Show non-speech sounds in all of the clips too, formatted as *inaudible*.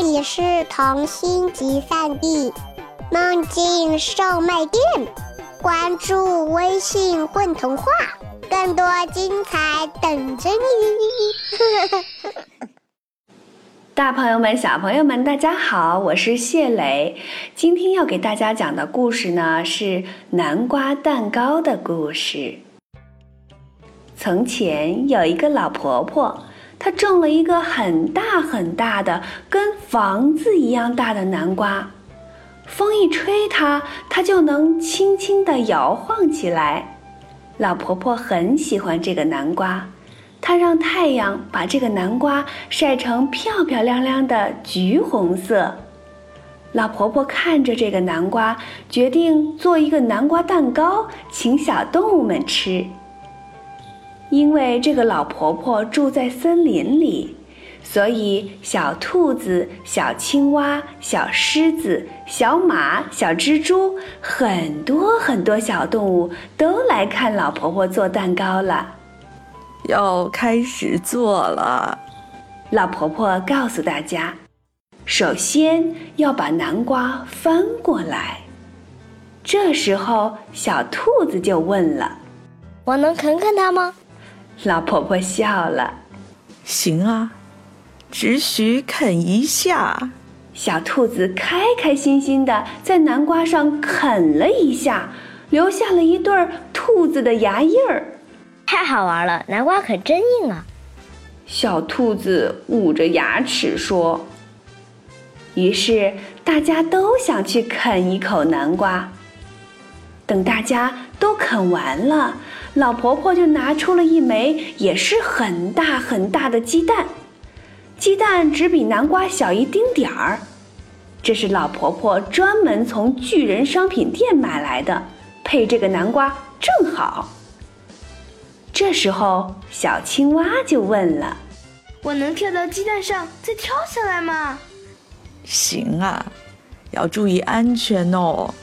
这里是童心集散地，梦境售卖店。关注微信“混童话”，更多精彩等着你。*laughs* 大朋友们、小朋友们，大家好，我是谢磊。今天要给大家讲的故事呢，是南瓜蛋糕的故事。从前有一个老婆婆，她种了一个很大很大的、跟房子一样大的南瓜。风一吹它，它就能轻轻地摇晃起来。老婆婆很喜欢这个南瓜，她让太阳把这个南瓜晒成漂漂亮亮的橘红色。老婆婆看着这个南瓜，决定做一个南瓜蛋糕，请小动物们吃。因为这个老婆婆住在森林里，所以小兔子、小青蛙、小狮子、小马、小蜘蛛，很多很多小动物都来看老婆婆做蛋糕了。要开始做了，老婆婆告诉大家，首先要把南瓜翻过来。这时候，小兔子就问了：“我能啃啃它吗？”老婆婆笑了，行啊，只许啃一下。小兔子开开心心的在南瓜上啃了一下，留下了一对兔子的牙印儿。太好玩了，南瓜可真硬啊！小兔子捂着牙齿说。于是大家都想去啃一口南瓜。等大家都啃完了，老婆婆就拿出了一枚也是很大很大的鸡蛋，鸡蛋只比南瓜小一丁点儿，这是老婆婆专门从巨人商品店买来的，配这个南瓜正好。这时候，小青蛙就问了：“我能跳到鸡蛋上再跳下来吗？”“行啊，要注意安全哦。”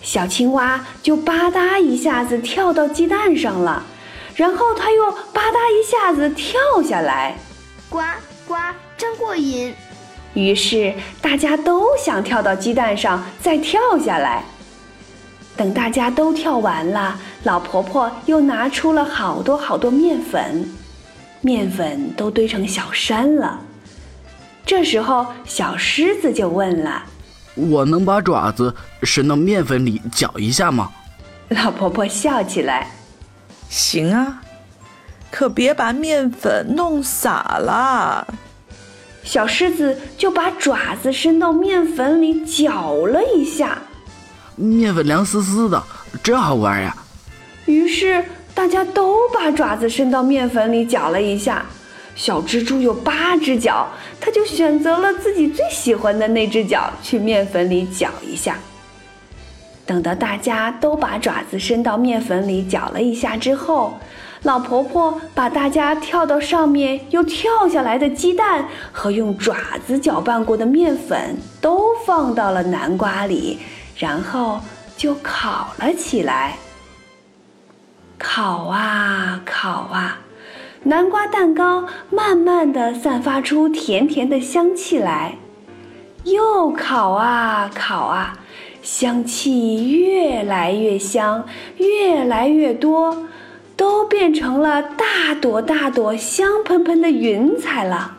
小青蛙就吧嗒一下子跳到鸡蛋上了，然后它又吧嗒一下子跳下来，呱呱，真过瘾！于是大家都想跳到鸡蛋上再跳下来。等大家都跳完了，老婆婆又拿出了好多好多面粉，面粉都堆成小山了。这时候，小狮子就问了。我能把爪子伸到面粉里搅一下吗？老婆婆笑起来，行啊，可别把面粉弄洒了。小狮子就把爪子伸到面粉里搅了一下，面粉凉丝丝的，真好玩呀。于是大家都把爪子伸到面粉里搅了一下。小蜘蛛有八只脚，它就选择了自己最喜欢的那只脚去面粉里搅一下。等到大家都把爪子伸到面粉里搅了一下之后，老婆婆把大家跳到上面又跳下来的鸡蛋和用爪子搅拌过的面粉都放到了南瓜里，然后就烤了起来。烤啊烤啊。南瓜蛋糕慢慢的散发出甜甜的香气来，又烤啊烤啊，香气越来越香，越来越多，都变成了大朵大朵香喷喷的云彩了。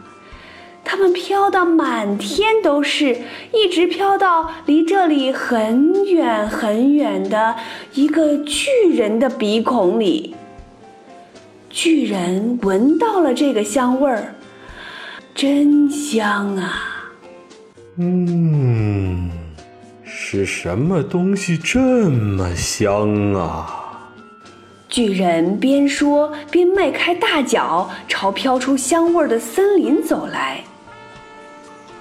它们飘到满天都是，一直飘到离这里很远很远的一个巨人的鼻孔里。巨人闻到了这个香味儿，真香啊！嗯，是什么东西这么香啊？巨人边说边迈开大脚，朝飘出香味儿的森林走来。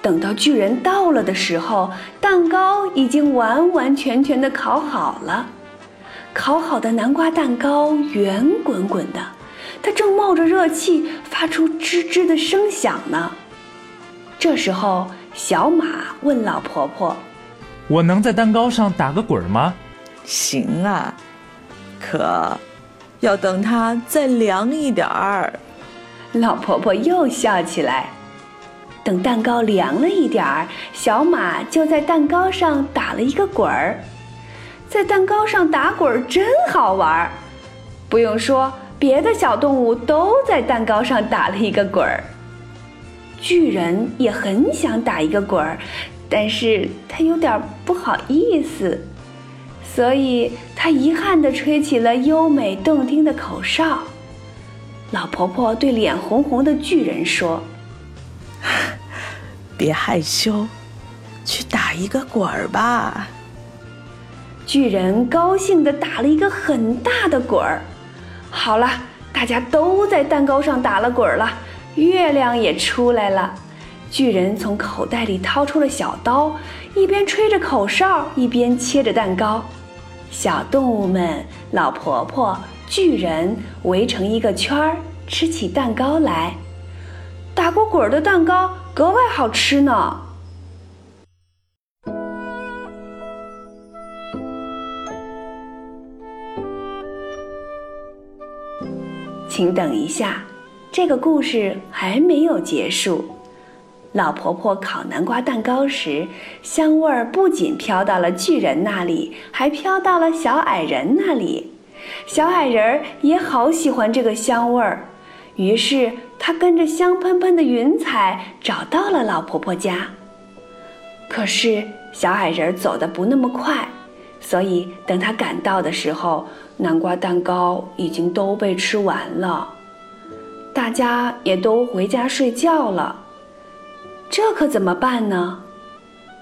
等到巨人到了的时候，蛋糕已经完完全全的烤好了。烤好的南瓜蛋糕圆滚滚的。它正冒着热气，发出吱吱的声响呢。这时候，小马问老婆婆：“我能在蛋糕上打个滚吗？”“行啊，可要等它再凉一点儿。”老婆婆又笑起来：“等蛋糕凉了一点儿，小马就在蛋糕上打了一个滚儿。在蛋糕上打滚儿真好玩儿，不用说，别的小动物都在蛋糕上打了一个滚儿。巨人也很想打一个滚儿，但是他有点不好意思，所以他遗憾地吹起了优美动听的口哨。老婆婆对脸红红的巨人说：“ *laughs* 别害羞，去打一个滚儿吧。”巨人高兴地打了一个很大的滚儿。好了，大家都在蛋糕上打了滚儿了，月亮也出来了。巨人从口袋里掏出了小刀，一边吹着口哨，一边切着蛋糕。小动物们，老婆婆。巨人围成一个圈儿，吃起蛋糕来。打过滚儿的蛋糕格外好吃呢。请等一下，这个故事还没有结束。老婆婆烤南瓜蛋糕时，香味儿不仅飘到了巨人那里，还飘到了小矮人那里。小矮人也好喜欢这个香味儿，于是他跟着香喷喷的云彩找到了老婆婆家。可是小矮人走得不那么快，所以等他赶到的时候，南瓜蛋糕已经都被吃完了，大家也都回家睡觉了。这可怎么办呢？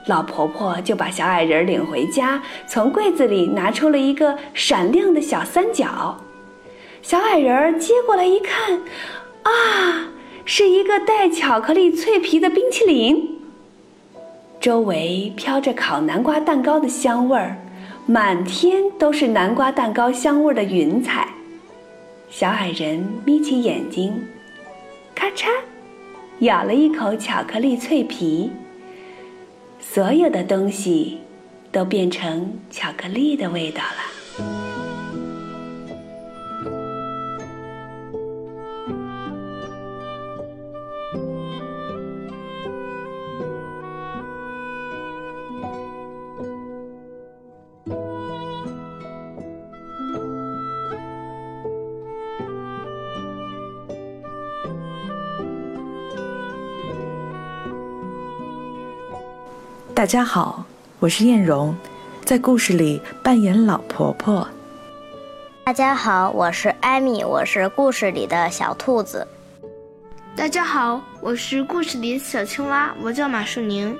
老婆婆就把小矮人领回家，从柜子里拿出了一个闪亮的小三角。小矮人接过来一看，啊，是一个带巧克力脆皮的冰淇淋。周围飘着烤南瓜蛋糕的香味儿，满天都是南瓜蛋糕香味的云彩。小矮人眯起眼睛，咔嚓，咬了一口巧克力脆皮。所有的东西都变成巧克力的味道了。大家好，我是燕荣，在故事里扮演老婆婆。大家好，我是艾米，我是故事里的小兔子。大家好，我是故事里的小青蛙，我叫马树宁。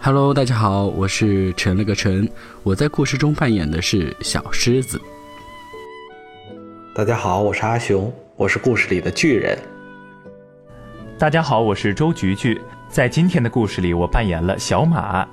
Hello，大家好，我是陈了个陈，我在故事中扮演的是小狮子。大家好，我是阿雄，我是故事里的巨人。大家好，我是周菊菊。在今天的故事里，我扮演了小马。